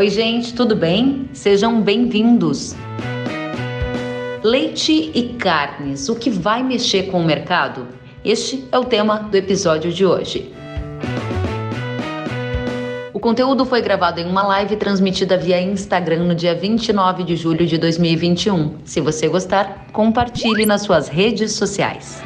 Oi, gente, tudo bem? Sejam bem-vindos. Leite e carnes, o que vai mexer com o mercado? Este é o tema do episódio de hoje. O conteúdo foi gravado em uma live transmitida via Instagram no dia 29 de julho de 2021. Se você gostar, compartilhe nas suas redes sociais.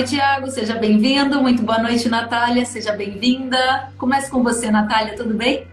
Noite, Iago. Seja bem-vindo. Muito boa noite, Natália. Seja bem-vinda. Comece com você, Natália. Tudo bem?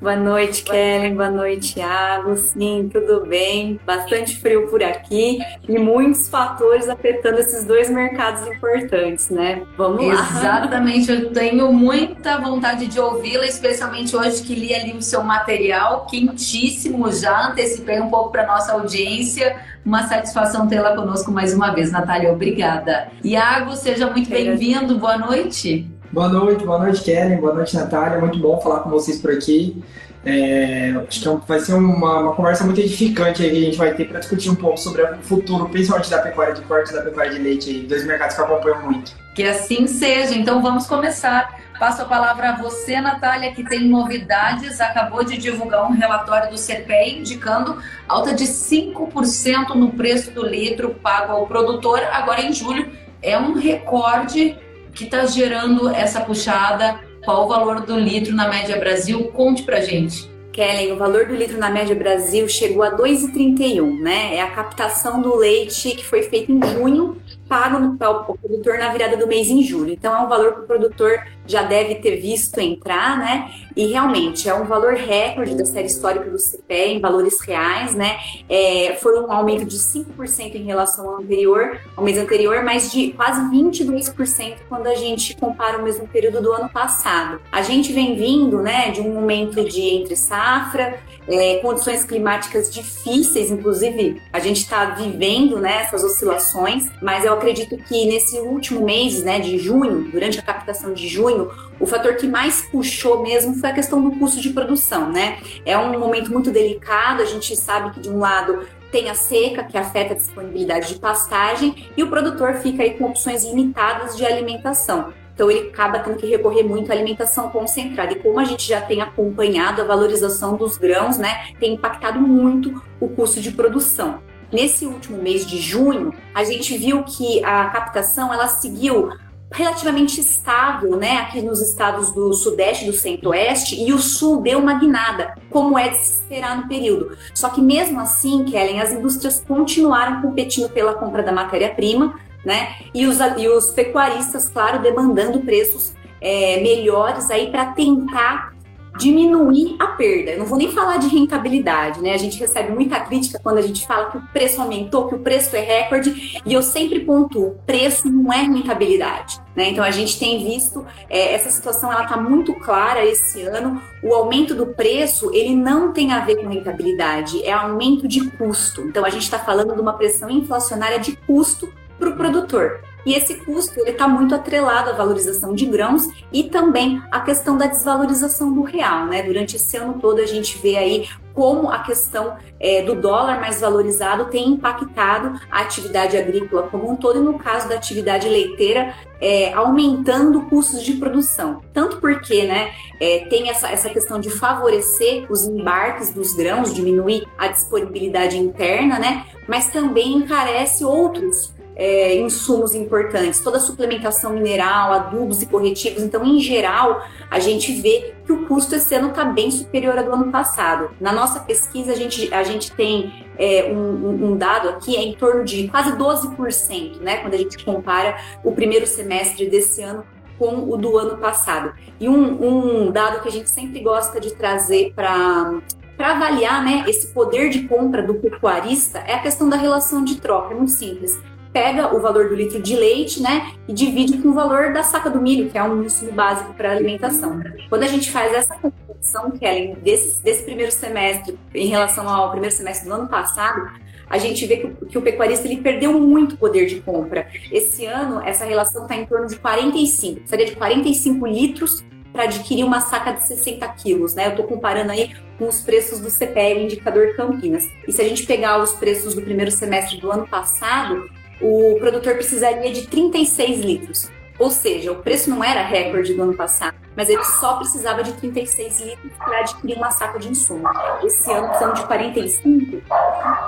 Boa noite, Kellen. Boa noite, Iago. Sim, tudo bem. Bastante frio por aqui e muitos fatores afetando esses dois mercados importantes, né? Vamos lá. Exatamente. Eu tenho muita vontade de ouvi-la, especialmente hoje que li ali o seu material quentíssimo já. Antecipei um pouco para nossa audiência. Uma satisfação tê-la conosco mais uma vez, Natália. Obrigada. Iago, seja muito bem-vindo. Boa noite. Boa noite, boa noite, Kellen, boa noite, Natália. Muito bom falar com vocês por aqui. É, acho que é vai ser uma, uma, conversa muito edificante que a gente vai ter para discutir um pouco sobre o futuro, principalmente da pecuária de corte e da pecuária de leite, aí, dois mercados que eu acompanho muito. Que assim seja. Então vamos começar. Passo a palavra a você, Natália, que tem novidades. Acabou de divulgar um relatório do CPE indicando alta de 5% no preço do litro pago ao produtor agora em julho. É um recorde que está gerando essa puxada? Qual o valor do litro na média Brasil? Conte para gente. Kellen, o valor do litro na média Brasil chegou a 2,31, né? É a captação do leite que foi feita em junho pago no produtor na virada do mês em julho. Então é um valor que o produtor já deve ter visto entrar, né? E realmente é um valor recorde da série histórica do CPE em valores reais, né? É, foi um aumento de 5% em relação ao anterior, ao mês anterior, mas de quase 22% quando a gente compara o mesmo período do ano passado. A gente vem vindo, né, de um momento de entre safra, é, condições climáticas difíceis, inclusive a gente está vivendo né, essas oscilações, mas eu acredito que nesse último mês né, de junho, durante a captação de junho, o fator que mais puxou mesmo foi a questão do custo de produção. Né? É um momento muito delicado, a gente sabe que de um lado tem a seca, que afeta a disponibilidade de pastagem, e o produtor fica aí com opções limitadas de alimentação. Então ele acaba tendo que recorrer muito à alimentação concentrada. E como a gente já tem acompanhado a valorização dos grãos, né, tem impactado muito o custo de produção. Nesse último mês de junho, a gente viu que a captação ela seguiu relativamente estável, né, aqui nos estados do Sudeste, do Centro-Oeste, e o Sul deu uma guinada, como é de se esperar no período. Só que mesmo assim, Kellen, as indústrias continuaram competindo pela compra da matéria-prima, né? E os, e os pecuaristas, claro, demandando preços é, melhores aí para tentar diminuir a perda. Eu não vou nem falar de rentabilidade, né? A gente recebe muita crítica quando a gente fala que o preço aumentou, que o preço é recorde, e eu sempre pontuo, preço não é rentabilidade. Né? Então a gente tem visto é, essa situação, ela está muito clara esse ano. O aumento do preço ele não tem a ver com rentabilidade, é aumento de custo. Então a gente está falando de uma pressão inflacionária de custo para o produtor. E esse custo ele está muito atrelado à valorização de grãos e também à questão da desvalorização do real. Né? Durante esse ano todo a gente vê aí como a questão é, do dólar mais valorizado tem impactado a atividade agrícola como um todo e no caso da atividade leiteira é, aumentando custos de produção. Tanto porque né, é, tem essa, essa questão de favorecer os embarques dos grãos, diminuir a disponibilidade interna, né, mas também encarece outros é, insumos importantes, toda a suplementação mineral, adubos e corretivos. Então, em geral, a gente vê que o custo esse ano está bem superior ao do ano passado. Na nossa pesquisa, a gente, a gente tem é, um, um, dado aqui, é em torno de quase 12%, né, quando a gente compara o primeiro semestre desse ano com o do ano passado. E um, um dado que a gente sempre gosta de trazer para para avaliar né, esse poder de compra do pecuarista é a questão da relação de troca. É muito simples pega o valor do litro de leite, né, e divide com o valor da saca do milho, que é um insumo básico para alimentação. Quando a gente faz essa comparação, Kellen, desse, desse primeiro semestre em relação ao primeiro semestre do ano passado, a gente vê que o, que o pecuarista ele perdeu muito poder de compra. Esse ano, essa relação está em torno de 45, seria de 45 litros para adquirir uma saca de 60 quilos, né? Eu estou comparando aí com os preços do CPL Indicador Campinas. E se a gente pegar os preços do primeiro semestre do ano passado, o produtor precisaria de 36 litros. Ou seja, o preço não era recorde do ano passado, mas ele só precisava de 36 litros para adquirir uma saca de insumo. Esse ano precisamos de 45,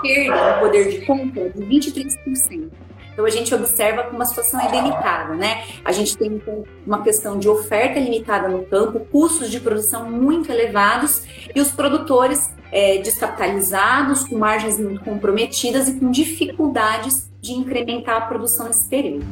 perda no poder de compra de 23%. Então a gente observa que uma situação é delicada, né? A gente tem então, uma questão de oferta limitada no campo, custos de produção muito elevados e os produtores é, descapitalizados, com margens muito comprometidas e com dificuldades de incrementar a produção nesse período.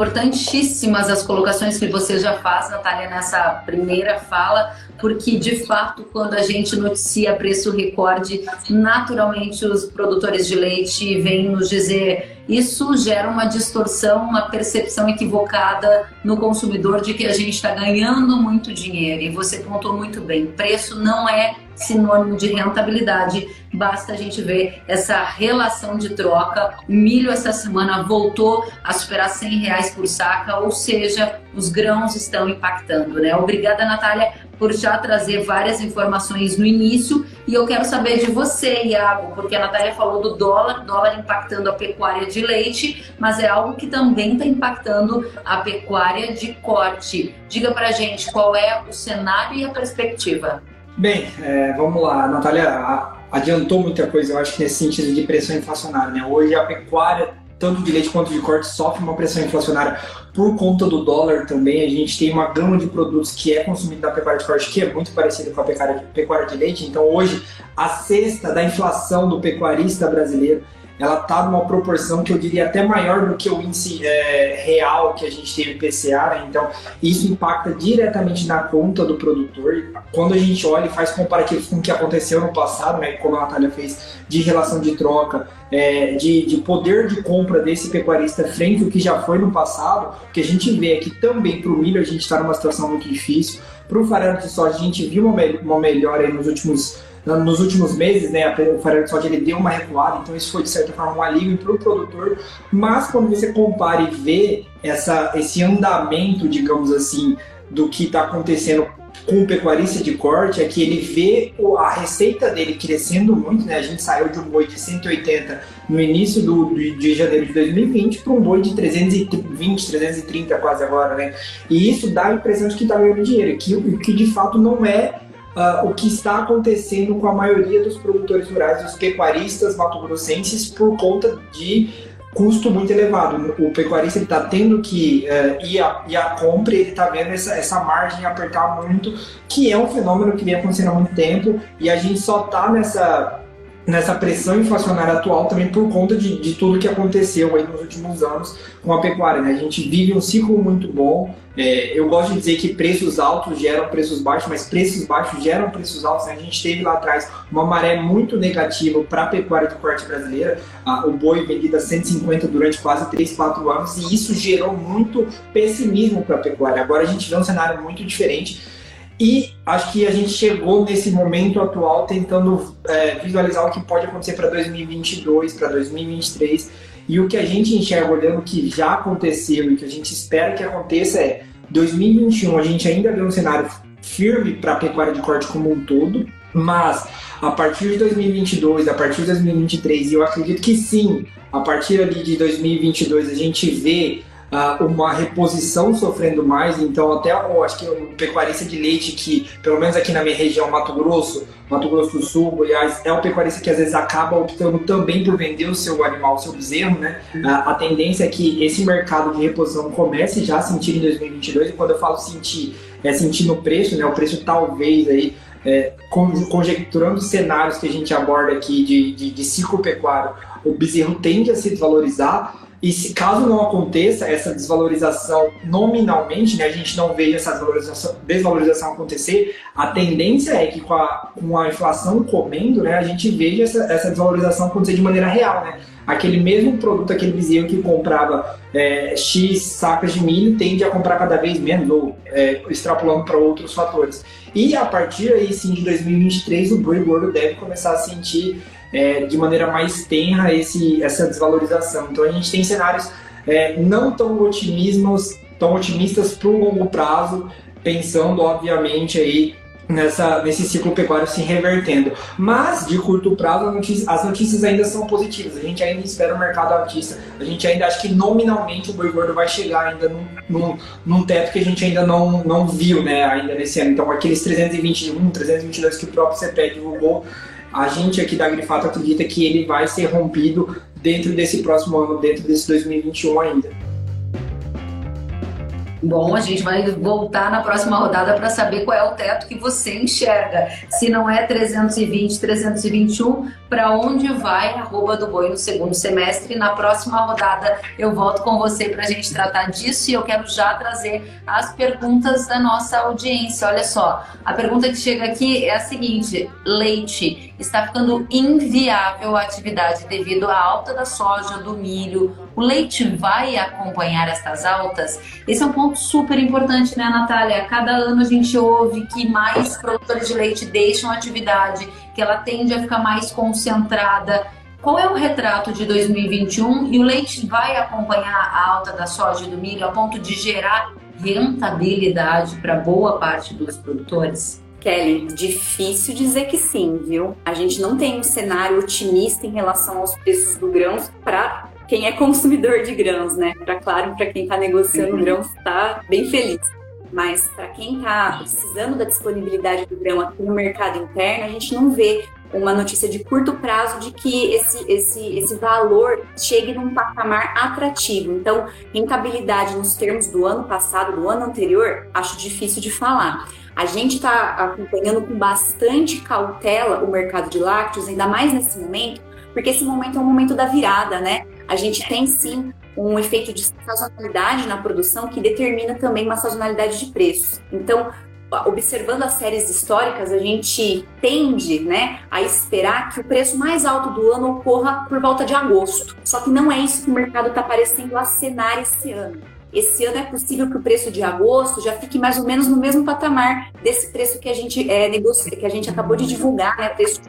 Importantíssimas as colocações que você já faz, Natália, nessa primeira fala, porque de fato, quando a gente noticia preço recorde, naturalmente os produtores de leite vêm nos dizer isso gera uma distorção, uma percepção equivocada no consumidor de que a gente está ganhando muito dinheiro. E você pontuou muito bem: preço não é sinônimo de rentabilidade. Basta a gente ver essa relação de troca. O milho essa semana voltou a superar 100 reais por saca, ou seja, os grãos estão impactando, né? Obrigada, Natália, por já trazer várias informações no início. E eu quero saber de você, Iago, porque a Natália falou do dólar, dólar impactando a pecuária de leite, mas é algo que também está impactando a pecuária de corte. Diga pra gente qual é o cenário e a perspectiva. Bem, é, vamos lá. Natália adiantou muita coisa, eu acho que nesse sentido de pressão inflacionária. Né? Hoje a pecuária, tanto de leite quanto de corte, sofre uma pressão inflacionária por conta do dólar também. A gente tem uma gama de produtos que é consumido na pecuária de corte que é muito parecida com a pecuária, pecuária de leite. Então hoje a cesta da inflação do pecuarista brasileiro ela está numa proporção que eu diria até maior do que o índice é, real que a gente no PCA, né? então isso impacta diretamente na conta do produtor. Quando a gente olha e faz comparativo com o que aconteceu no passado, né, como a Natália fez, de relação de troca, é, de, de, poder de compra desse pecuarista frente ao que já foi no passado, o que a gente vê é que também para o milho a gente está numa situação muito difícil, para o farelo de soja a gente viu uma, uma melhora nos últimos nos últimos meses, né, o farelo de soja ele deu uma recuada, então isso foi de certa forma um alívio para o produtor, mas quando você compara e vê essa, esse andamento, digamos assim, do que está acontecendo com o pecuarista de corte é que ele vê a receita dele crescendo muito, né? A gente saiu de um boi de 180 no início do, de janeiro de 2020 para um boi de 320, 330 quase agora, né? E isso dá a impressão de que está ganhando dinheiro, que, que de fato não é uh, o que está acontecendo com a maioria dos produtores rurais, dos pecuaristas mato-grossenses, por conta de custo muito elevado. O pecuarista está tendo que uh, ir, a, ir a compra e ele está vendo essa, essa margem apertar muito, que é um fenômeno que vem acontecendo há muito tempo e a gente só está nessa nessa pressão inflacionária atual também por conta de, de tudo que aconteceu aí nos últimos anos com a pecuária. Né? A gente vive um ciclo muito bom. É, eu gosto de dizer que preços altos geram preços baixos, mas preços baixos geram preços altos. Né? A gente teve lá atrás uma maré muito negativa para a pecuária de corte brasileira. Ah, o boi vendido a 150 durante quase 3, 4 anos, e isso gerou muito pessimismo para a pecuária. Agora a gente vê um cenário muito diferente e acho que a gente chegou nesse momento atual tentando é, visualizar o que pode acontecer para 2022, para 2023. E o que a gente enxerga olhando o que já aconteceu e que a gente espera que aconteça é 2021 a gente ainda vê um cenário firme para a pecuária de corte como um todo, mas a partir de 2022, a partir de 2023, e eu acredito que sim, a partir ali de 2022 a gente vê uh, uma reposição sofrendo mais, então até eu acho que o pecuarista de leite que, pelo menos aqui na minha região, Mato Grosso, Mato Grosso do Sul, Goiás, é o pecuarista que às vezes acaba optando também por vender o seu animal, o seu bezerro, né? Uh, a tendência é que esse mercado de reposição comece já a sentir em 2022, e quando eu falo sentir, é sentir no preço, né? O preço talvez aí é, conjecturando cenários que a gente aborda aqui de, de, de ciclo pecuário, o bezerro tende a se desvalorizar, e se caso não aconteça essa desvalorização nominalmente, né, a gente não veja essa desvalorização, desvalorização acontecer, a tendência é que com a, com a inflação comendo, né, a gente veja essa, essa desvalorização acontecer de maneira real. Né? Aquele mesmo produto, aquele vizinho que comprava é, X sacas de milho, tende a comprar cada vez menos, ou é, extrapolando para outros fatores. E a partir aí sim de 2023, o boi gordo deve começar a sentir é, de maneira mais tenra esse, essa desvalorização. Então a gente tem cenários é, não tão otimismos, tão otimistas para o longo prazo, pensando, obviamente, aí nessa, nesse ciclo pecuário se revertendo. Mas, de curto prazo, notícia, as notícias ainda são positivas. A gente ainda espera o mercado altista. A gente ainda acha que nominalmente o boi gordo vai chegar ainda num, num, num, teto que a gente ainda não, não viu né, ainda nesse ano. Então, aqueles 321, 322 que o próprio CPE divulgou, a gente aqui da Grifato acredita que ele vai ser rompido dentro desse próximo ano, dentro desse 2021 ainda. Bom, a gente vai voltar na próxima rodada para saber qual é o teto que você enxerga. Se não é 320, 321, para onde vai arroba do boi no segundo semestre? Na próxima rodada eu volto com você para a gente tratar disso e eu quero já trazer as perguntas da nossa audiência. Olha só, a pergunta que chega aqui é a seguinte: leite está ficando inviável a atividade devido à alta da soja, do milho. O leite vai acompanhar estas altas? Esse é um ponto super importante, né, Natália? Cada ano a gente ouve que mais produtores de leite deixam a atividade, que ela tende a ficar mais concentrada. Qual é o retrato de 2021 e o leite vai acompanhar a alta da soja e do milho a ponto de gerar rentabilidade para boa parte dos produtores? Kelly, difícil dizer que sim, viu? A gente não tem um cenário otimista em relação aos preços do grãos para quem é consumidor de grãos, né? Para claro, para quem está negociando uhum. grãos, está bem feliz. Mas para quem está precisando da disponibilidade do grão aqui no mercado interno, a gente não vê uma notícia de curto prazo de que esse, esse, esse valor chegue num patamar atrativo. Então, rentabilidade nos termos do ano passado, do ano anterior, acho difícil de falar. A gente está acompanhando com bastante cautela o mercado de lácteos, ainda mais nesse momento, porque esse momento é o momento da virada, né? A gente tem sim um efeito de sazonalidade na produção que determina também uma sazonalidade de preços. Então, observando as séries históricas, a gente tende né, a esperar que o preço mais alto do ano ocorra por volta de agosto. Só que não é isso que o mercado está parecendo acenar esse ano. Esse ano é possível que o preço de agosto já fique mais ou menos no mesmo patamar desse preço que a gente é, negocia, que a gente acabou de divulgar, né? Preço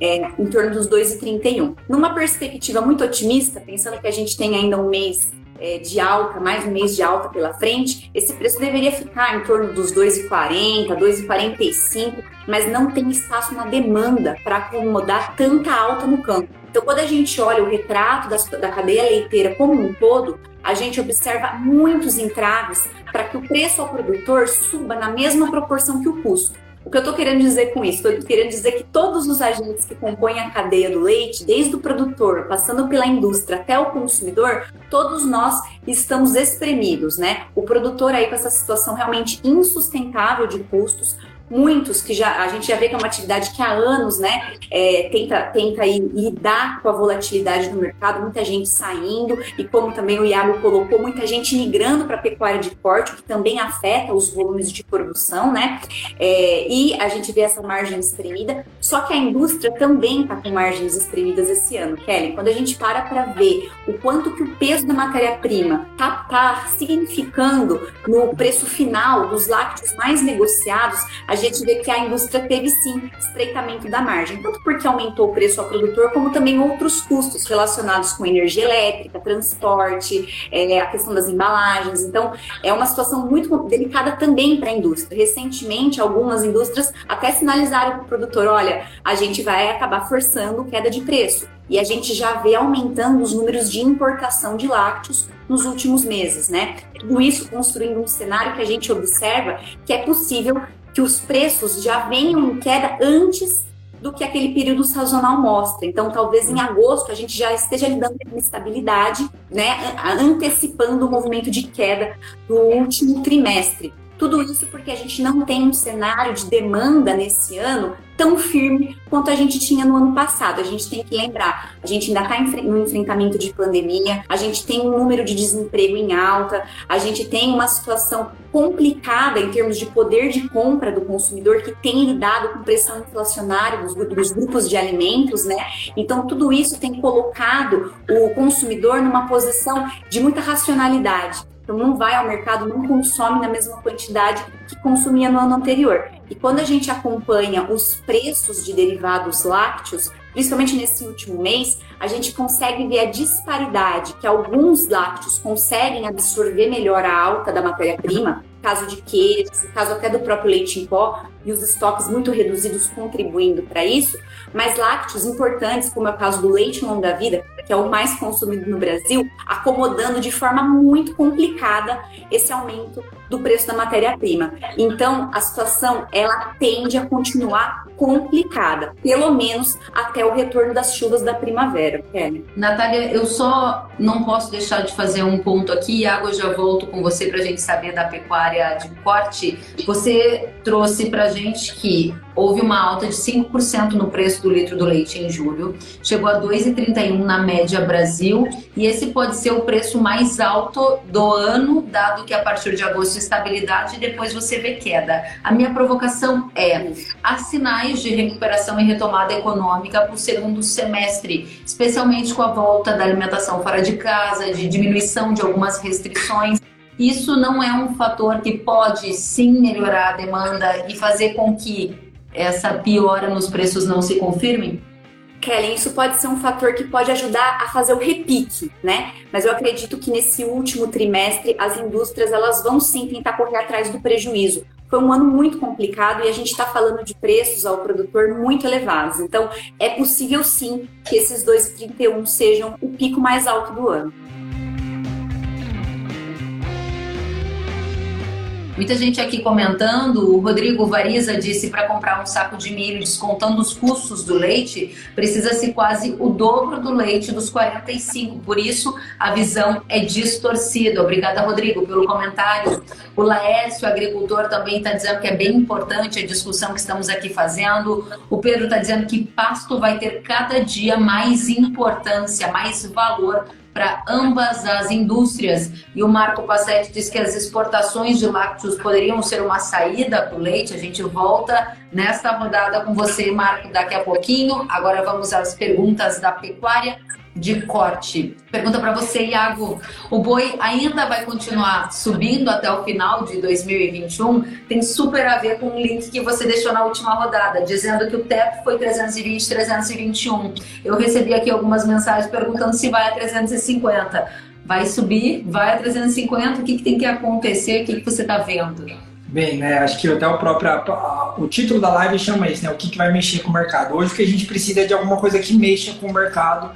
é, em torno dos 2,31. Numa perspectiva muito otimista, pensando que a gente tem ainda um mês é, de alta, mais um mês de alta pela frente, esse preço deveria ficar em torno dos 2,40, 2,45, mas não tem espaço na demanda para acomodar tanta alta no campo. Então, quando a gente olha o retrato das, da cadeia leiteira como um todo, a gente observa muitos entraves para que o preço ao produtor suba na mesma proporção que o custo. O que eu estou querendo dizer com isso? Estou querendo dizer que todos os agentes que compõem a cadeia do leite, desde o produtor, passando pela indústria até o consumidor, todos nós estamos espremidos, né? O produtor aí com essa situação realmente insustentável de custos, muitos que já a gente já vê que é uma atividade que há anos, né, é, tenta tenta lidar com a volatilidade do mercado, muita gente saindo e como também o Iago colocou, muita gente migrando para pecuária de corte, que também afeta os volumes de produção, né, é, e a gente vê essa margem espremida. Só que a indústria também está com margens espremidas esse ano, Kelly. Quando a gente para para ver o quanto que o peso da matéria-prima tá, tá significando no preço final dos lácteos mais negociados, a gente vê que a indústria teve sim estreitamento da margem, tanto porque aumentou o preço ao produtor, como também outros custos relacionados com energia elétrica, transporte, é, a questão das embalagens. Então, é uma situação muito delicada também para a indústria. Recentemente, algumas indústrias até sinalizaram para o produtor: olha, a gente vai acabar forçando queda de preço. E a gente já vê aumentando os números de importação de lácteos nos últimos meses, né? Tudo isso construindo um cenário que a gente observa que é possível que os preços já venham em queda antes do que aquele período sazonal mostra. Então, talvez em agosto a gente já esteja lidando com estabilidade, né, antecipando o movimento de queda do último trimestre. Tudo isso porque a gente não tem um cenário de demanda nesse ano tão firme quanto a gente tinha no ano passado. A gente tem que lembrar, a gente ainda está no enfrentamento de pandemia, a gente tem um número de desemprego em alta, a gente tem uma situação complicada em termos de poder de compra do consumidor que tem lidado com pressão inflacionária dos, dos grupos de alimentos, né? Então tudo isso tem colocado o consumidor numa posição de muita racionalidade. Então não vai ao mercado, não consome na mesma quantidade que consumia no ano anterior. E quando a gente acompanha os preços de derivados lácteos, principalmente nesse último mês, a gente consegue ver a disparidade que alguns lácteos conseguem absorver melhor a alta da matéria-prima caso de queijo, caso até do próprio leite em pó, e os estoques muito reduzidos contribuindo para isso, mas lácteos importantes, como é o caso do leite longa-vida, que é o mais consumido no Brasil, acomodando de forma muito complicada esse aumento do preço da matéria-prima. Então, a situação ela tende a continuar complicada, pelo menos até o retorno das chuvas da primavera. Kelly. Natália, eu só não posso deixar de fazer um ponto aqui, Água, já volto com você para a gente saber da pecuária de corte. Você trouxe para a gente que houve uma alta de 5% no preço do litro do leite em julho, chegou a 2,31 na média Brasil, e esse pode ser o preço mais alto do ano, dado que a partir de agosto estabilidade e depois você vê queda. A minha provocação é: há sinais de recuperação e retomada econômica para o segundo semestre, especialmente com a volta da alimentação fora de casa, de diminuição de algumas restrições. Isso não é um fator que pode sim melhorar a demanda e fazer com que essa piora nos preços não se confirme? Kelly, isso pode ser um fator que pode ajudar a fazer o repique, né? Mas eu acredito que nesse último trimestre as indústrias elas vão sim tentar correr atrás do prejuízo. Foi um ano muito complicado e a gente está falando de preços ao produtor muito elevados. Então, é possível sim que esses 2,31 sejam o pico mais alto do ano. Muita gente aqui comentando, o Rodrigo Variza disse para comprar um saco de milho descontando os custos do leite, precisa-se quase o dobro do leite dos 45. Por isso, a visão é distorcida. Obrigada, Rodrigo, pelo comentário. O Laércio, agricultor, também está dizendo que é bem importante a discussão que estamos aqui fazendo. O Pedro está dizendo que pasto vai ter cada dia mais importância, mais valor para ambas as indústrias. E o Marco Passetti diz que as exportações de lácteos poderiam ser uma saída para o leite. A gente volta nesta rodada com você, Marco, daqui a pouquinho. Agora vamos às perguntas da pecuária de corte. Pergunta para você, Iago. O boi ainda vai continuar subindo até o final de 2021? Tem super a ver com o link que você deixou na última rodada, dizendo que o teto foi 320, 321. Eu recebi aqui algumas mensagens perguntando se vai a 350. Vai subir? Vai a 350? O que, que tem que acontecer? O que, que você está vendo? Bem, né, acho que até o próprio o título da live chama isso, né? O que, que vai mexer com o mercado. Hoje o que a gente precisa é de alguma coisa que mexa com o mercado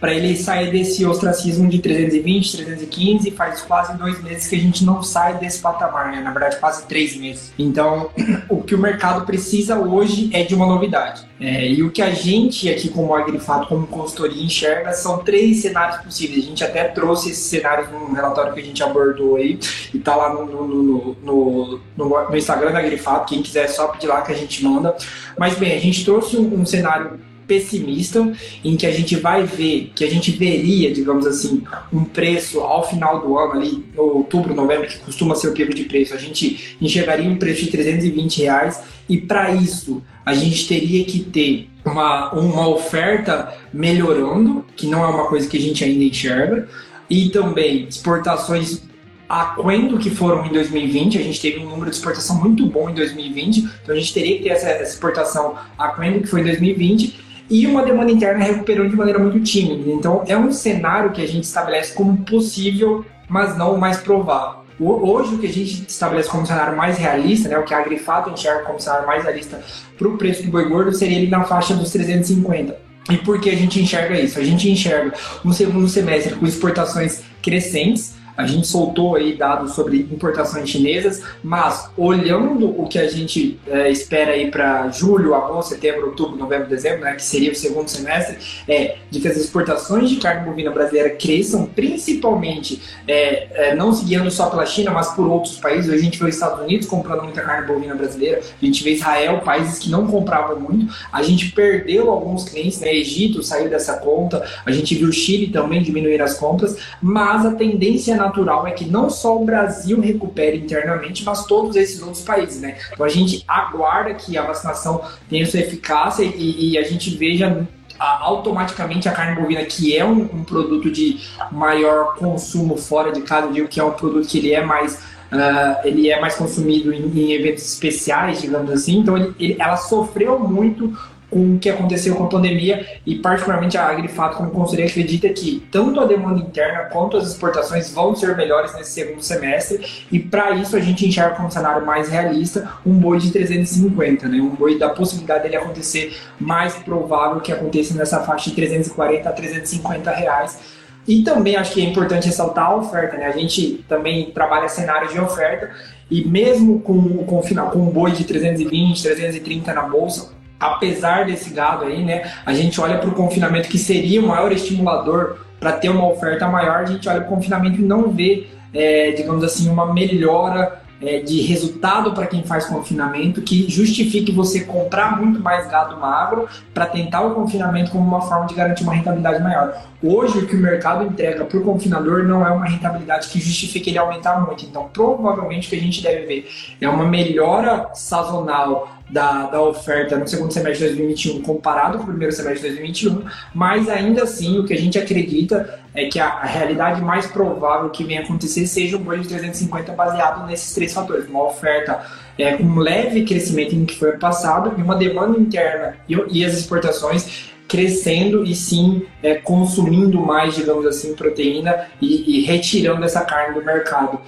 para ele sair desse ostracismo de 320, 315, faz quase dois meses que a gente não sai desse patamar, né? na verdade quase três meses. Então, o que o mercado precisa hoje é de uma novidade. É, e o que a gente aqui como Agrifato, como consultoria, enxerga são três cenários possíveis. A gente até trouxe esses cenários num relatório que a gente abordou aí, e tá lá no, no, no, no, no Instagram da Agrifato, quem quiser é só pedir lá que a gente manda. Mas bem, a gente trouxe um, um cenário pessimista, em que a gente vai ver, que a gente veria, digamos assim, um preço ao final do ano, ali, outubro, novembro, que costuma ser o pico de preço, a gente enxergaria um preço de 320 reais, e para isso a gente teria que ter uma, uma oferta melhorando, que não é uma coisa que a gente ainda enxerga, e também exportações aquém que foram em 2020. A gente teve um número de exportação muito bom em 2020, então a gente teria que ter essa exportação aquém que foi em 2020 e uma demanda interna recuperou de maneira muito tímida. Então, é um cenário que a gente estabelece como possível, mas não o mais provável. Hoje, o que a gente estabelece como cenário mais realista, né, o que a Agrifato enxerga como cenário mais realista para o preço do boi gordo, seria ali na faixa dos 350. E por que a gente enxerga isso? A gente enxerga um segundo semestre com exportações crescentes, a gente soltou aí dados sobre importações chinesas, mas olhando o que a gente é, espera aí para julho, agosto, setembro, outubro, novembro, dezembro, né, que seria o segundo semestre, é de que as exportações de carne bovina brasileira cresçam, principalmente é, é, não se guiando só pela China, mas por outros países. A gente vê os Estados Unidos comprando muita carne bovina brasileira, a gente vê Israel, países que não compravam muito. A gente perdeu alguns clientes, né? Egito saiu dessa conta, a gente viu o Chile também diminuir as compras, mas a tendência na natural é que não só o Brasil recupere internamente, mas todos esses outros países, né? Então a gente aguarda que a vacinação tenha sua eficácia e, e a gente veja automaticamente a carne bovina, que é um, um, produto de maior consumo fora de casa, digo que é um produto que ele é mais Uh, ele é mais consumido em, em, eventos especiais, digamos assim. Então, ele, ele, ela sofreu muito com o que aconteceu com a pandemia e particularmente a Agrifato como consultoria acredita que tanto a demanda interna quanto as exportações vão ser melhores nesse segundo semestre e para isso a gente enxerga como cenário mais realista um boi de 350, né? um boi da possibilidade dele acontecer mais provável que aconteça nessa faixa de 340 a 350 reais e também acho que é importante ressaltar a oferta, né? A gente também trabalha cenários de oferta e mesmo com, com, com um boi de 320, 330 na bolsa, apesar desse gado aí, né, a gente olha para o confinamento que seria o maior estimulador para ter uma oferta maior, a gente olha para o confinamento e não vê, é, digamos assim, uma melhora é, de resultado para quem faz confinamento que justifique você comprar muito mais gado magro para tentar o confinamento como uma forma de garantir uma rentabilidade maior. Hoje, o que o mercado entrega para o confinador não é uma rentabilidade que justifique ele aumentar muito. Então, provavelmente, o que a gente deve ver é uma melhora sazonal da, da oferta no segundo semestre de 2021 comparado com o primeiro semestre de 2021, mas ainda assim o que a gente acredita é que a, a realidade mais provável que venha acontecer seja um boi de 350 baseado nesses três fatores, uma oferta é, com um leve crescimento em que foi passado e uma demanda interna e, e as exportações crescendo e sim é, consumindo mais, digamos assim, proteína e, e retirando essa carne do mercado.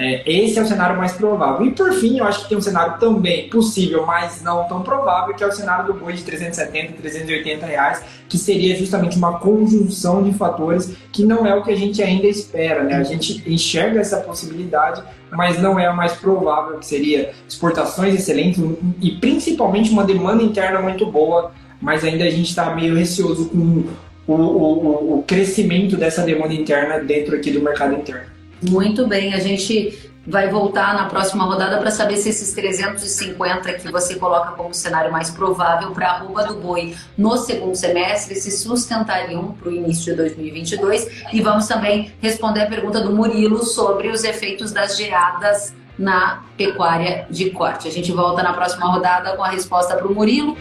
É, esse é o cenário mais provável. E por fim, eu acho que tem um cenário também possível, mas não tão provável, que é o cenário do boi de 370, 380 reais, que seria justamente uma conjunção de fatores que não é o que a gente ainda espera. Né? A gente enxerga essa possibilidade, mas não é a mais provável, que seria exportações excelentes e principalmente uma demanda interna muito boa, mas ainda a gente está meio receoso com o, o, o crescimento dessa demanda interna dentro aqui do mercado interno. Muito bem, a gente vai voltar na próxima rodada para saber se esses 350 que você coloca como cenário mais provável para a arroba do boi no segundo semestre se sustentariam para o início de 2022 e vamos também responder a pergunta do Murilo sobre os efeitos das geadas na pecuária de corte. A gente volta na próxima rodada com a resposta para o Murilo.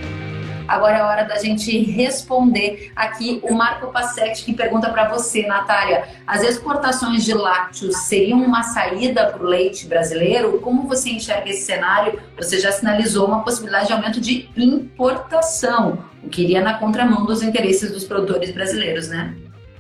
Agora é hora da gente responder aqui o Marco Passetti que pergunta para você, Natália, as exportações de lácteos seriam uma saída para o leite brasileiro? Como você enxerga esse cenário? Você já sinalizou uma possibilidade de aumento de importação, o que iria na contramão dos interesses dos produtores brasileiros, né?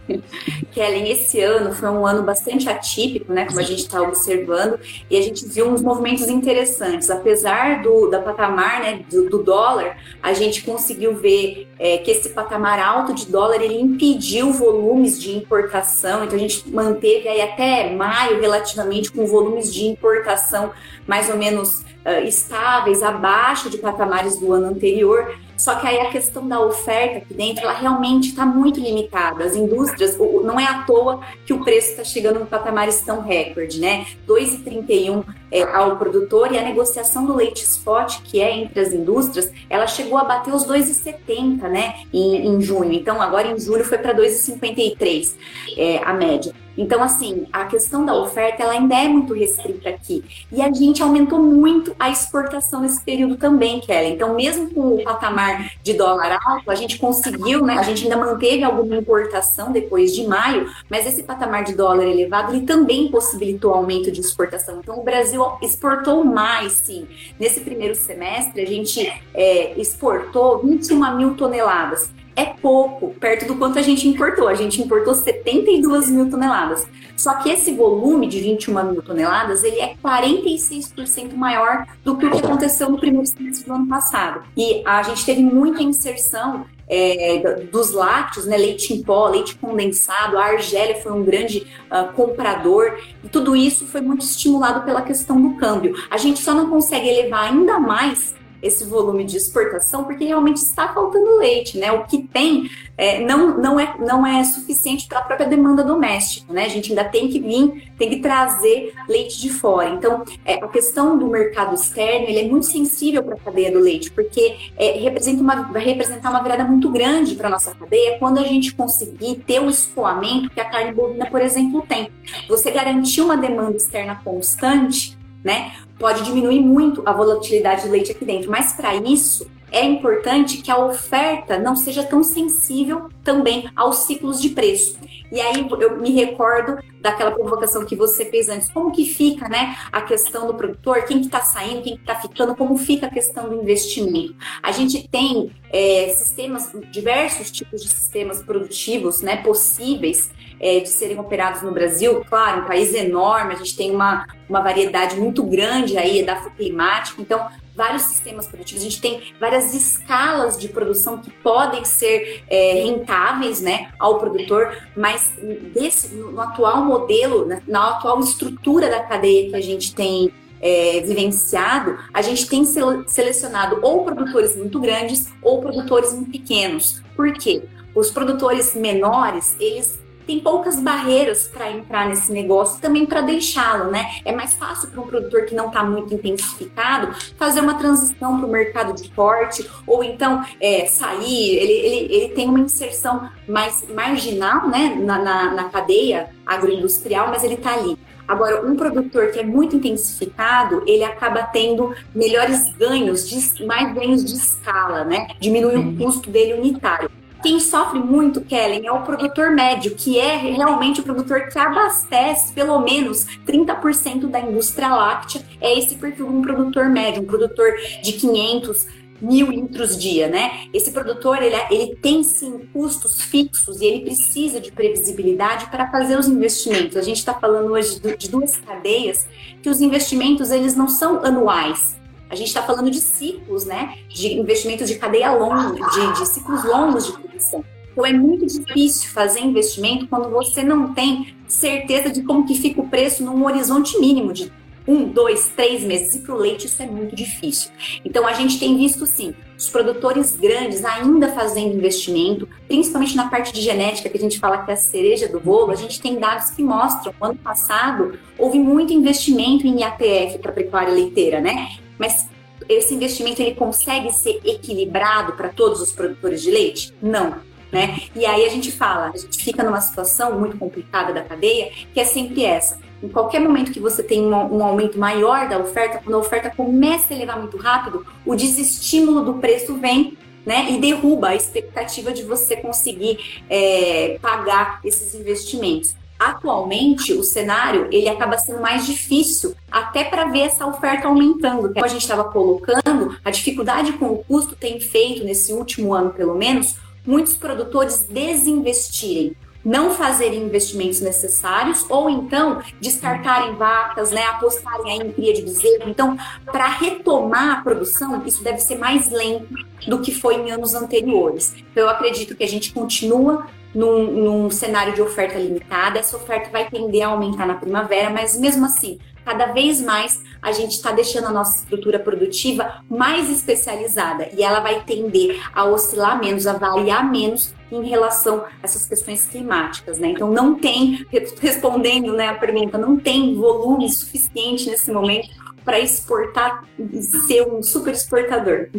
Kellen, esse ano foi um ano bastante atípico, né, como a gente está observando, e a gente viu uns movimentos interessantes. Apesar do da patamar, né, do, do dólar, a gente conseguiu ver é, que esse patamar alto de dólar ele impediu volumes de importação. Então a gente manteve aí até maio relativamente com volumes de importação mais ou menos uh, estáveis, abaixo de patamares do ano anterior. Só que aí a questão da oferta aqui dentro, ela realmente está muito limitada. As indústrias, não é à toa que o preço está chegando em patamares tão recorde, né? 2,31 é, ao produtor e a negociação do leite spot, que é entre as indústrias, ela chegou a bater os 2,70, né? Em, em junho. Então, agora em julho foi para 2,53 é, a média. Então, assim, a questão da oferta ela ainda é muito restrita aqui. E a gente aumentou muito a exportação nesse período também, Kelly. Então, mesmo com o patamar de dólar alto, a gente conseguiu, né? A gente ainda manteve alguma importação depois de maio, mas esse patamar de dólar elevado ele também possibilitou aumento de exportação. Então, o Brasil exportou mais, sim. Nesse primeiro semestre, a gente é, exportou 21 mil toneladas é pouco, perto do quanto a gente importou. A gente importou 72 mil toneladas. Só que esse volume de 21 mil toneladas, ele é 46% maior do que o que aconteceu no primeiro semestre do ano passado. E a gente teve muita inserção é, dos lácteos, né, leite em pó, leite condensado, a Argélia foi um grande uh, comprador, e tudo isso foi muito estimulado pela questão do câmbio. A gente só não consegue elevar ainda mais esse volume de exportação, porque realmente está faltando leite, né? O que tem é, não, não, é, não é suficiente para a própria demanda doméstica, né? A gente ainda tem que vir, tem que trazer leite de fora. Então, é, a questão do mercado externo, ele é muito sensível para a cadeia do leite, porque é, representa uma, vai representar uma virada muito grande para a nossa cadeia quando a gente conseguir ter o escoamento que a carne bovina, por exemplo, tem. Você garantir uma demanda externa constante, né? Pode diminuir muito a volatilidade do leite aqui dentro, mas para isso é importante que a oferta não seja tão sensível também aos ciclos de preço. E aí eu me recordo daquela provocação que você fez antes. Como que fica, né, a questão do produtor? Quem que está saindo? Quem que está ficando? Como fica a questão do investimento? A gente tem é, sistemas, diversos tipos de sistemas produtivos, né, possíveis é, de serem operados no Brasil. Claro, um país enorme, a gente tem uma, uma variedade muito grande aí da climática. Então, vários sistemas produtivos, a gente tem várias escalas de produção que podem ser é, rentáveis né, ao produtor, mas desse, no atual modelo, na, na atual estrutura da cadeia que a gente tem é, vivenciado, a gente tem selecionado ou produtores muito grandes ou produtores muito pequenos. Por quê? Os produtores menores, eles tem poucas barreiras para entrar nesse negócio, também para deixá-lo, né? É mais fácil para um produtor que não está muito intensificado fazer uma transição para o mercado de corte, ou então é, sair, ele, ele, ele tem uma inserção mais marginal, né, na, na, na cadeia agroindustrial, mas ele está ali. Agora, um produtor que é muito intensificado, ele acaba tendo melhores ganhos, de, mais ganhos de escala, né? Diminui o custo dele unitário. Quem sofre muito, Kellen, é o produtor médio, que é realmente o produtor que abastece pelo menos 30% da indústria láctea. É esse perfil de um produtor médio, um produtor de 500 mil litros dia, né? Esse produtor, ele, ele tem sim custos fixos e ele precisa de previsibilidade para fazer os investimentos. A gente está falando hoje de duas cadeias que os investimentos, eles não são anuais, a gente está falando de ciclos, né? De investimentos de cadeia longa, de, de ciclos longos de produção. Então é muito difícil fazer investimento quando você não tem certeza de como que fica o preço num horizonte mínimo de um, dois, três meses. E para o leite isso é muito difícil. Então a gente tem visto sim os produtores grandes ainda fazendo investimento, principalmente na parte de genética, que a gente fala que é a cereja do bolo. A gente tem dados que mostram, ano passado houve muito investimento em IATF para a pecuária leiteira, né? Mas esse investimento ele consegue ser equilibrado para todos os produtores de leite? Não. Né? E aí a gente fala, a gente fica numa situação muito complicada da cadeia, que é sempre essa. Em qualquer momento que você tem um, um aumento maior da oferta, quando a oferta começa a elevar muito rápido, o desestímulo do preço vem né, e derruba a expectativa de você conseguir é, pagar esses investimentos. Atualmente, o cenário ele acaba sendo mais difícil até para ver essa oferta aumentando. Como a gente estava colocando, a dificuldade com o custo tem feito, nesse último ano pelo menos, muitos produtores desinvestirem não fazerem investimentos necessários ou então descartarem vacas, né, apostarem em cria de bezerro. Então, para retomar a produção, isso deve ser mais lento do que foi em anos anteriores. Então, eu acredito que a gente continua num, num cenário de oferta limitada, essa oferta vai tender a aumentar na primavera, mas mesmo assim, cada vez mais a gente está deixando a nossa estrutura produtiva mais especializada e ela vai tender a oscilar menos, a variar menos em relação a essas questões climáticas, né? Então não tem, respondendo né, a pergunta, não tem volume suficiente nesse momento para exportar e ser um super exportador.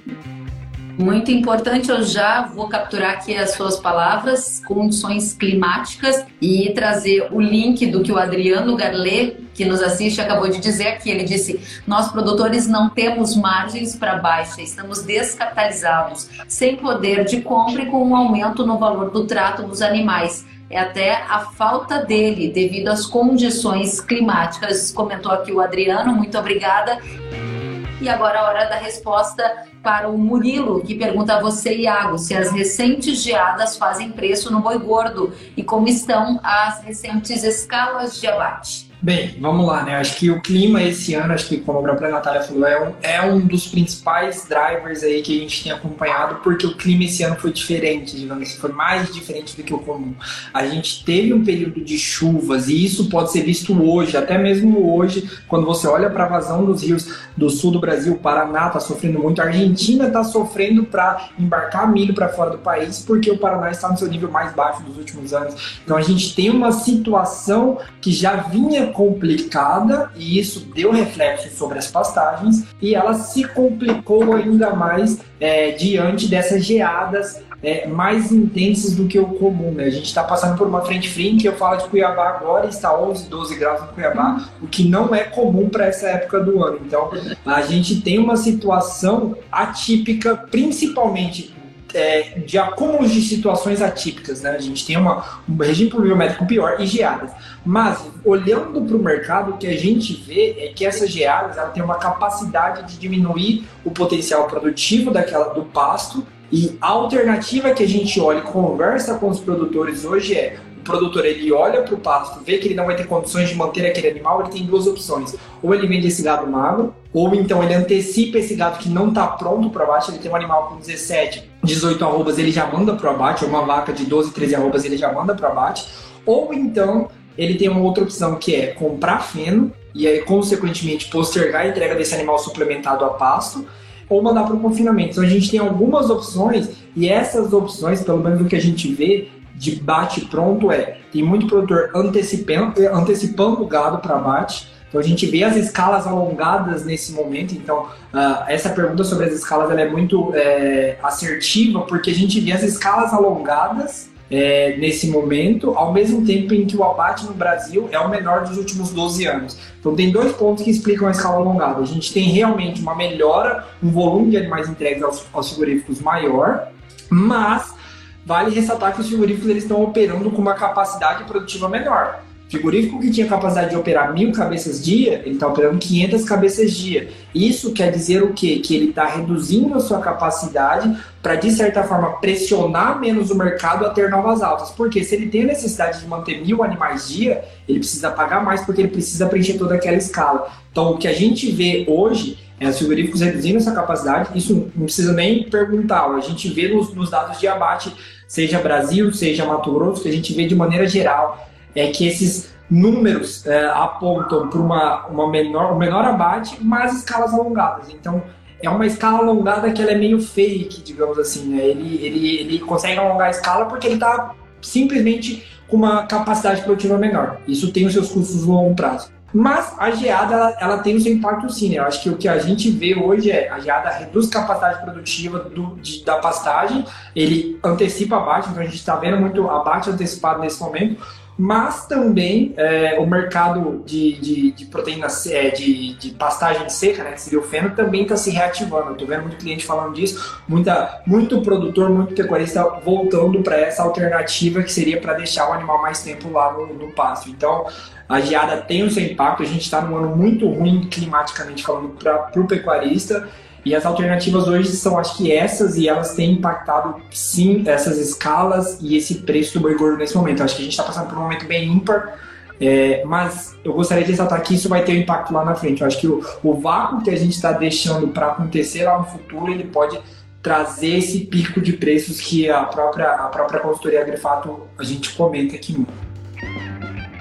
Muito importante, eu já vou capturar aqui as suas palavras, condições climáticas, e trazer o link do que o Adriano Garlet, que nos assiste, acabou de dizer aqui. Ele disse: Nós produtores não temos margens para baixa, estamos descapitalizados, sem poder de compra e com um aumento no valor do trato dos animais é até a falta dele devido às condições climáticas. Comentou aqui o Adriano, muito obrigada. E agora a hora da resposta para o Murilo, que pergunta a você, Iago, se as recentes geadas fazem preço no boi gordo e como estão as recentes escalas de abate. Bem, vamos lá, né? Acho que o clima esse ano, acho que como a própria Natália falou, é um, é um dos principais drivers aí que a gente tem acompanhado, porque o clima esse ano foi diferente, digamos assim, foi mais diferente do que o comum. A gente teve um período de chuvas e isso pode ser visto hoje, até mesmo hoje, quando você olha para a vazão dos rios do sul do Brasil, o Paraná está sofrendo muito, a Argentina está sofrendo para embarcar milho para fora do país, porque o Paraná está no seu nível mais baixo dos últimos anos. Então a gente tem uma situação que já vinha complicada e isso deu reflexo sobre as pastagens e ela se complicou ainda mais é, diante dessas geadas é, mais intensas do que o comum. Né? A gente está passando por uma frente fria que eu falo de Cuiabá agora, está 11, 12 graus no Cuiabá, o que não é comum para essa época do ano. Então, a gente tem uma situação atípica, principalmente é, de acúmulos de situações atípicas, né? A gente tem uma, um regime pluviométrico pior e geadas. Mas, olhando para o mercado, o que a gente vê é que essas geadas ela tem uma capacidade de diminuir o potencial produtivo daquela, do pasto e a alternativa que a gente olha e conversa com os produtores hoje é o produtor ele olha para o pasto, vê que ele não vai ter condições de manter aquele animal, ele tem duas opções. Ou ele vende esse gado magro, ou então ele antecipa esse gado que não está pronto para abate, ele tem um animal com 17, 18 arrobas, ele já manda para o abate, ou uma vaca de 12, 13 arrobas, ele já manda para o abate. Ou então ele tem uma outra opção que é comprar feno e aí, consequentemente, postergar a entrega desse animal suplementado a pasto ou mandar para o confinamento. Então a gente tem algumas opções e essas opções, pelo menos o que a gente vê, de bate pronto é, tem muito produtor antecipando, antecipando o gado para bate, então a gente vê as escalas alongadas nesse momento. Então uh, essa pergunta sobre as escalas é muito é, assertiva porque a gente vê as escalas alongadas é, nesse momento, ao mesmo tempo em que o abate no Brasil é o menor dos últimos 12 anos. Então tem dois pontos que explicam a escala alongada. A gente tem realmente uma melhora, um volume de animais entregues aos, aos frigoríficos maior, mas Vale ressaltar que os frigoríficos eles estão operando com uma capacidade produtiva menor. Frigorífico que tinha capacidade de operar mil cabeças dia, ele está operando 500 cabeças dia. Isso quer dizer o quê? Que ele está reduzindo a sua capacidade para, de certa forma, pressionar menos o mercado a ter novas altas. Porque se ele tem a necessidade de manter mil animais dia, ele precisa pagar mais porque ele precisa preencher toda aquela escala. Então, o que a gente vê hoje é os frigoríficos reduzindo essa capacidade, isso não precisa nem perguntar, a gente vê nos, nos dados de abate, seja Brasil, seja Mato Grosso, que a gente vê de maneira geral, é que esses números é, apontam para uma, uma menor, um menor abate, mas escalas alongadas. Então, é uma escala alongada que ela é meio fake, digamos assim. Né? Ele, ele, ele consegue alongar a escala porque ele está simplesmente com uma capacidade produtiva menor. Isso tem os seus custos no longo prazo. Mas a geada, ela, ela, tem o seu impacto sim, né? Eu acho que o que a gente vê hoje é a geada reduz capacidade produtiva do, de, da pastagem, ele antecipa abate, então a gente está vendo muito abate antecipado nesse momento, mas também é, o mercado de, de, de proteína, é, de, de pastagem seca, né, feno, também está se reativando. Estou vendo muito cliente falando disso, muita, muito produtor, muito pecuarista voltando para essa alternativa que seria para deixar o animal mais tempo lá no, no pasto. Então, a geada tem o seu impacto, a gente está num ano muito ruim climaticamente falando para o pecuarista, e as alternativas hoje são, acho que essas, e elas têm impactado, sim, essas escalas e esse preço do boi gordo nesse momento. Acho que a gente está passando por um momento bem ímpar, é, mas eu gostaria de ressaltar que isso vai ter um impacto lá na frente. Eu acho que o, o vácuo que a gente está deixando para acontecer lá no futuro, ele pode trazer esse pico de preços que a própria, a própria consultoria Agrifato a gente comenta aqui muito.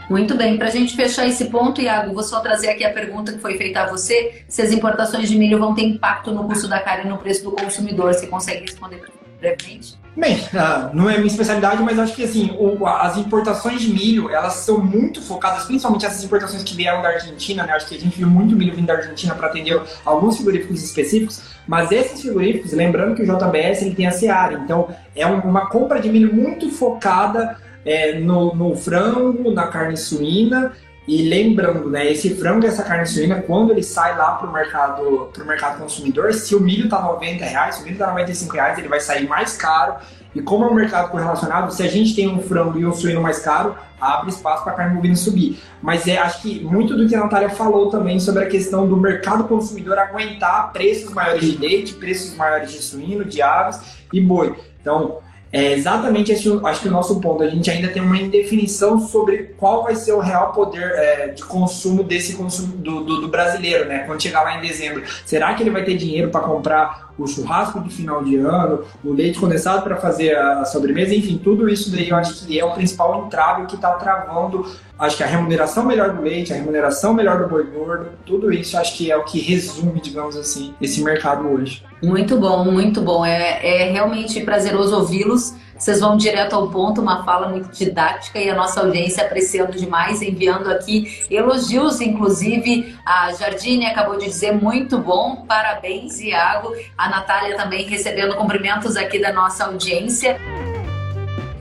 Muito bem, para a gente fechar esse ponto, Iago, vou só trazer aqui a pergunta que foi feita a você: se as importações de milho vão ter impacto no custo da carne e no preço do consumidor? Você consegue responder brevemente? Bem, ah, não é minha especialidade, mas acho que assim, as importações de milho, elas são muito focadas, principalmente essas importações que vieram da Argentina, né? Acho que a gente viu muito milho vindo da Argentina para atender alguns frigoríficos específicos, mas esses frigoríficos, lembrando que o JBS ele tem a Seara, então é uma compra de milho muito focada é, no, no frango, na carne suína. E lembrando, né, esse frango e essa carne suína, quando ele sai lá para o mercado, pro mercado consumidor, se o milho está 90 reais, se o milho está 95 reais, ele vai sair mais caro. E como é um mercado correlacionado, se a gente tem um frango e um suíno mais caro, abre espaço para a carne bovina subir. Mas é, acho que muito do que a Natália falou também sobre a questão do mercado consumidor aguentar preços maiores de leite, preços maiores de suíno, de aves e boi. Então, é exatamente esse, acho que o nosso ponto. A gente ainda tem uma indefinição sobre qual vai ser o real poder é, de consumo desse consumo do, do, do, brasileiro, né? Quando chegar lá em dezembro, será que ele vai ter dinheiro para comprar o churrasco de final de ano, o leite condensado para fazer a, a, sobremesa, enfim, tudo isso daí eu acho que é o principal entrave que está travando. Acho que a remuneração melhor do leite, a remuneração melhor do boi gordo, tudo isso acho que é o que resume, digamos assim, esse mercado hoje. Muito bom, muito bom. É, é realmente prazeroso ouvi-los. Vocês vão direto ao ponto, uma fala muito didática e a nossa audiência apreciando demais, enviando aqui elogios, inclusive a Jardine acabou de dizer muito bom, parabéns, Iago. A Natália também recebendo cumprimentos aqui da nossa audiência.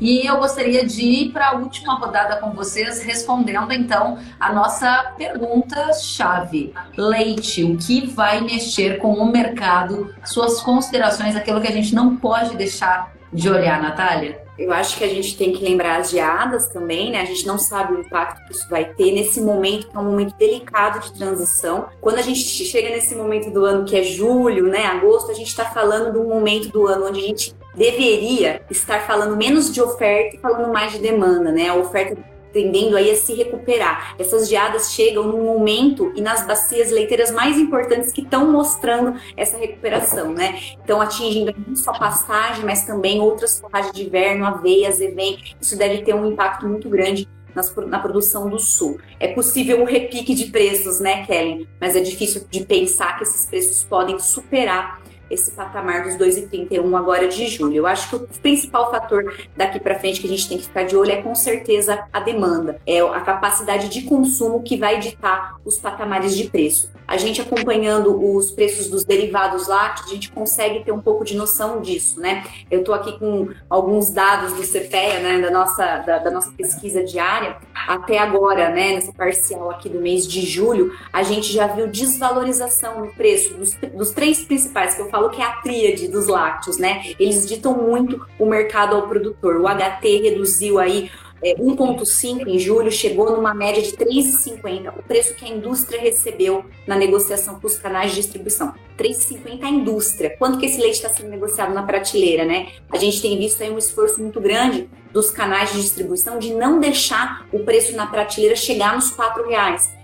E eu gostaria de ir para a última rodada com vocês, respondendo então a nossa pergunta-chave: leite, o que vai mexer com o mercado? Suas considerações, aquilo que a gente não pode deixar de olhar, Natália? Eu acho que a gente tem que lembrar as geadas também, né? A gente não sabe o impacto que isso vai ter nesse momento, que é um momento delicado de transição. Quando a gente chega nesse momento do ano que é julho, né, agosto, a gente está falando de um momento do ano onde a gente deveria estar falando menos de oferta e falando mais de demanda, né? A oferta tendendo aí a se recuperar. Essas geadas chegam num momento e nas bacias leiteiras mais importantes que estão mostrando essa recuperação, né? Então atingindo não só pastagem, mas também outras forragens de inverno, aveia, azevém. Isso deve ter um impacto muito grande na produção do sul. É possível o repique de preços, né, Kelly? Mas é difícil de pensar que esses preços podem superar esse patamar dos 2,31 agora de julho. Eu acho que o principal fator daqui para frente que a gente tem que ficar de olho é com certeza a demanda, é a capacidade de consumo que vai ditar os patamares de preço. A gente acompanhando os preços dos derivados lácteos, a gente consegue ter um pouco de noção disso, né? Eu estou aqui com alguns dados do CPEA, né, da nossa, da, da nossa pesquisa diária. Até agora, né, nessa parcial aqui do mês de julho, a gente já viu desvalorização no preço dos, dos três principais que eu falo que é a tríade dos lácteos, né? Eles ditam muito o mercado ao produtor. O HT reduziu aí é, 1,5 em julho, chegou numa média de 3,50, o preço que a indústria recebeu na negociação com os canais de distribuição. 3,50 a indústria. Quanto que esse leite está sendo negociado na prateleira, né? A gente tem visto aí um esforço muito grande dos canais de distribuição de não deixar o preço na prateleira chegar nos R$ reais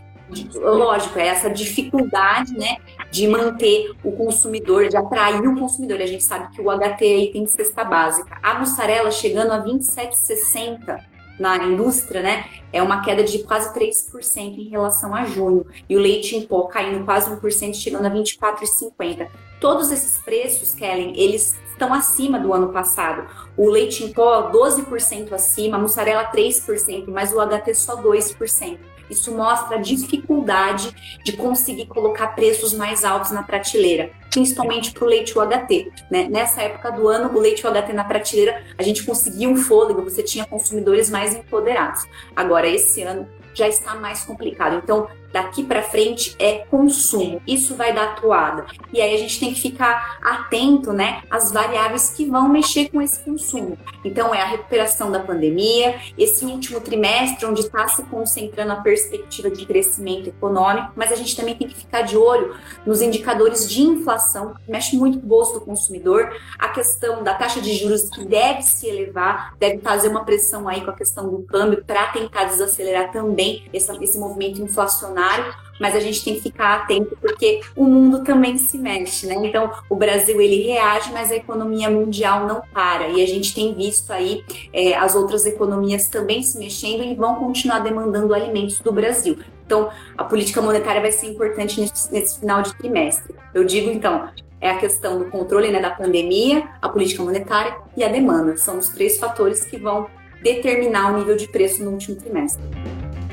lógico, é essa dificuldade, né, de manter o consumidor, de atrair o consumidor. A gente sabe que o HT tem cesta básica. A mussarela chegando a 27,60 na indústria, né, é uma queda de quase 3% em relação a junho. E o leite em pó caindo quase 1%, chegando a 24,50. Todos esses preços, Kellen, eles estão acima do ano passado. O leite em pó 12% acima, a mussarela 3%, mas o HT só 2%. Isso mostra a dificuldade de conseguir colocar preços mais altos na prateleira, principalmente para o leite UHT. Né? Nessa época do ano, o leite UHT na prateleira, a gente conseguia um fôlego, você tinha consumidores mais empoderados. Agora, esse ano, já está mais complicado. Então, daqui para frente é consumo. Isso vai dar atuada. E aí a gente tem que ficar atento, né, às variáveis que vão mexer com esse consumo. Então é a recuperação da pandemia, esse último trimestre onde está se concentrando a perspectiva de crescimento econômico, mas a gente também tem que ficar de olho nos indicadores de inflação, que mexe muito com o bolso do consumidor, a questão da taxa de juros que deve se elevar, deve fazer uma pressão aí com a questão do câmbio para tentar desacelerar também esse, esse movimento inflacionário cenário, mas a gente tem que ficar atento porque o mundo também se mexe, né? Então, o Brasil ele reage, mas a economia mundial não para. E a gente tem visto aí é, as outras economias também se mexendo e vão continuar demandando alimentos do Brasil. Então, a política monetária vai ser importante nesse, nesse final de trimestre. Eu digo, então, é a questão do controle né, da pandemia, a política monetária e a demanda. São os três fatores que vão determinar o nível de preço no último trimestre.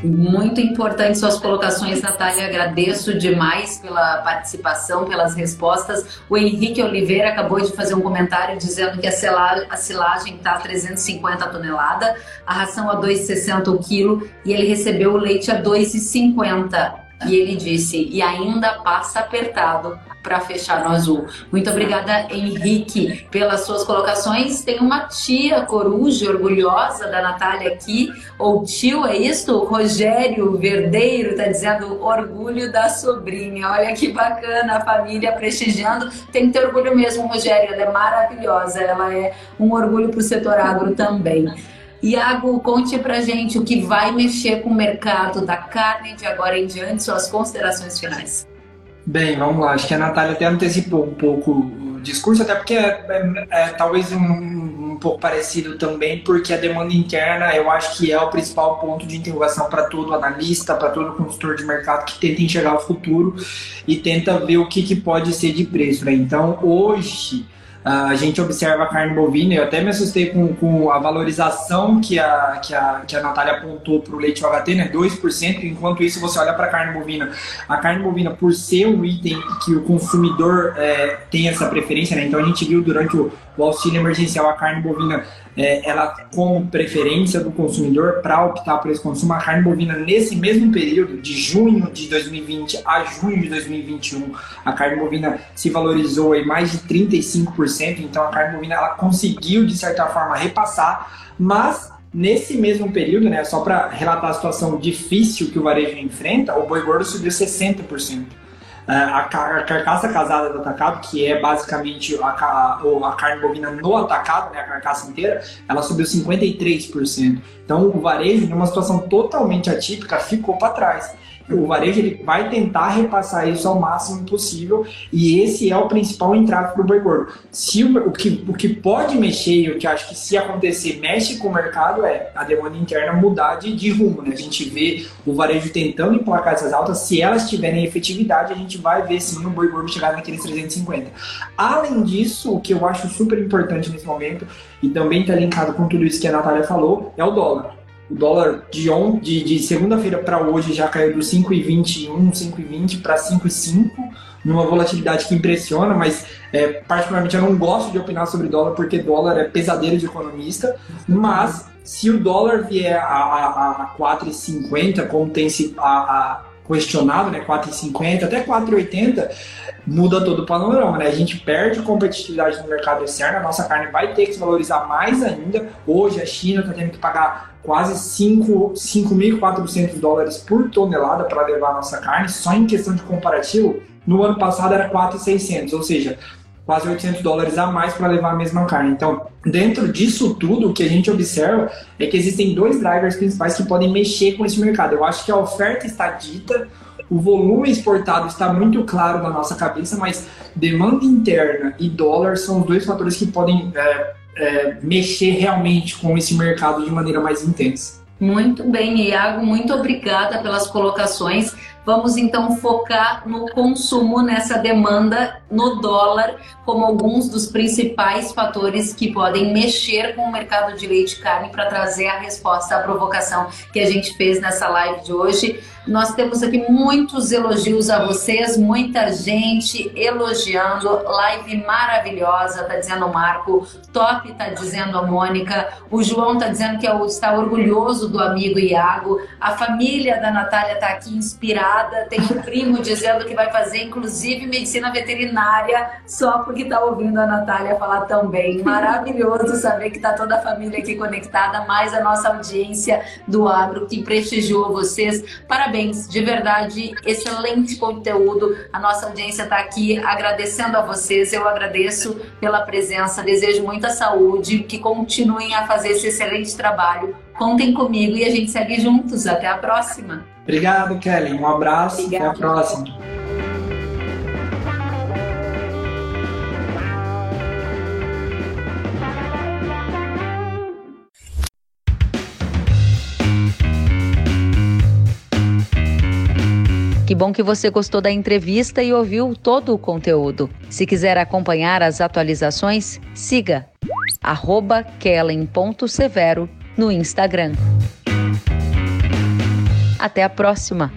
Muito importante suas colocações, Natália. Agradeço demais pela participação, pelas respostas. O Henrique Oliveira acabou de fazer um comentário dizendo que a, silagem está a 350 tonelada, a ração a 2,60 o quilo e ele recebeu o leite a 2,50. E ele disse: e ainda passa apertado para fechar no azul. Muito obrigada, Henrique, pelas suas colocações. Tem uma tia coruja orgulhosa da Natália aqui, ou tio, é isso? Rogério Verdeiro está dizendo orgulho da sobrinha. Olha que bacana, a família prestigiando. Tem que ter orgulho mesmo, Rogério, ela é maravilhosa, ela é um orgulho para o setor agro também. Iago, conte pra gente o que vai mexer com o mercado da carne de agora em diante, suas considerações finais. Bem, vamos lá. Acho que a Natália até antecipou um pouco o discurso, até porque é, é, é talvez um, um, pouco parecido também, porque a demanda interna eu acho que é o principal ponto de interrogação para todo analista, para todo consultor de mercado que tenta enxergar o futuro e tenta ver o que, que pode ser de preço. Né? Então, hoje a gente observa a carne bovina, eu até me assustei com, com a valorização que a, que a, que a Natália apontou para o leite UHT, né? 2%, enquanto isso você olha para a carne bovina. A carne bovina, por ser um item que o consumidor é, tem essa preferência, né? Então a gente viu durante o, o auxílio emergencial a carne bovina é, ela como preferência do consumidor para optar por esse consumo. A carne bovina, nesse mesmo período, de junho de 2020 a junho de 2021, a carne bovina se valorizou em mais de 35%, então a carne bovina ela conseguiu, de certa forma, repassar, mas Nesse mesmo período, né, só para relatar a situação difícil que o varejo enfrenta, o boi gordo subiu 60%. É, a, carcaça casada do atacado, que é basicamente a, a, carne bovina no atacado, né, a carcaça inteira, ela subiu 53%. Então o varejo, numa situação totalmente atípica, ficou para trás o varejo ele vai tentar repassar isso ao máximo possível e esse é o principal entrave para o boi gordo. Se o, o, que, o que pode mexer e o que acho que se acontecer mexe com o mercado é a demanda interna mudar de, de rumo. Né? A gente vê o varejo tentando emplacar essas altas, se elas tiverem efetividade, a gente vai ver sim o boi gordo chegar naqueles 350. Além disso, o que eu acho super importante nesse momento, e também está linkado com tudo isso que a Natália falou, é o dólar. O dólar de, on, de, de segunda-feira para hoje já caiu do 5,21, 5,20 para 5,5, numa volatilidade que impressiona, mas é, particularmente eu não gosto de opinar sobre dólar porque dólar é pesadelo de economista, mas se o dólar vier a, a, a 4,50, como tem se a, a questionado, né, 4,50 até 4,80, muda todo o panorama, né? A gente perde competitividade no mercado externo, a nossa carne vai ter que se valorizar mais ainda. Hoje a China está tendo que pagar quase 5.400 dólares por tonelada para levar nossa carne, só em questão de comparativo, no ano passado era 4.600, ou seja, quase 800 dólares a mais para levar a mesma carne. Então, dentro disso tudo, o que a gente observa é que existem dois drivers principais que podem mexer com esse mercado. Eu acho que a oferta está dita, o volume exportado está muito claro na nossa cabeça, mas demanda interna e dólar são os dois fatores que podem é, é, mexer realmente com esse mercado de maneira mais intensa. Muito bem, Iago, muito obrigada pelas colocações. Vamos então focar no consumo, nessa demanda no dólar, como alguns dos principais fatores que podem mexer com o mercado de leite e carne para trazer a resposta à provocação que a gente fez nessa live de hoje. Nós temos aqui muitos elogios a vocês, muita gente elogiando. Live maravilhosa, tá dizendo o Marco. Top, tá dizendo a Mônica. O João tá dizendo que é está orgulhoso do amigo Iago. A família da Natália tá aqui inspirada. Tem um primo dizendo que vai fazer, inclusive, medicina veterinária, só porque tá ouvindo a Natália falar tão bem. Maravilhoso saber que tá toda a família aqui conectada, mais a nossa audiência do agro que prestigiou vocês. Parabéns parabéns, de verdade, excelente conteúdo. A nossa audiência está aqui agradecendo a vocês. Eu agradeço pela presença, desejo muita saúde, que continuem a fazer esse excelente trabalho. Contem comigo e a gente segue juntos. Até a próxima. Obrigado, Kelly. Um abraço. Obrigada. Até a próxima. Que bom que você gostou da entrevista e ouviu todo o conteúdo. Se quiser acompanhar as atualizações, siga kellen.severo no Instagram. Até a próxima!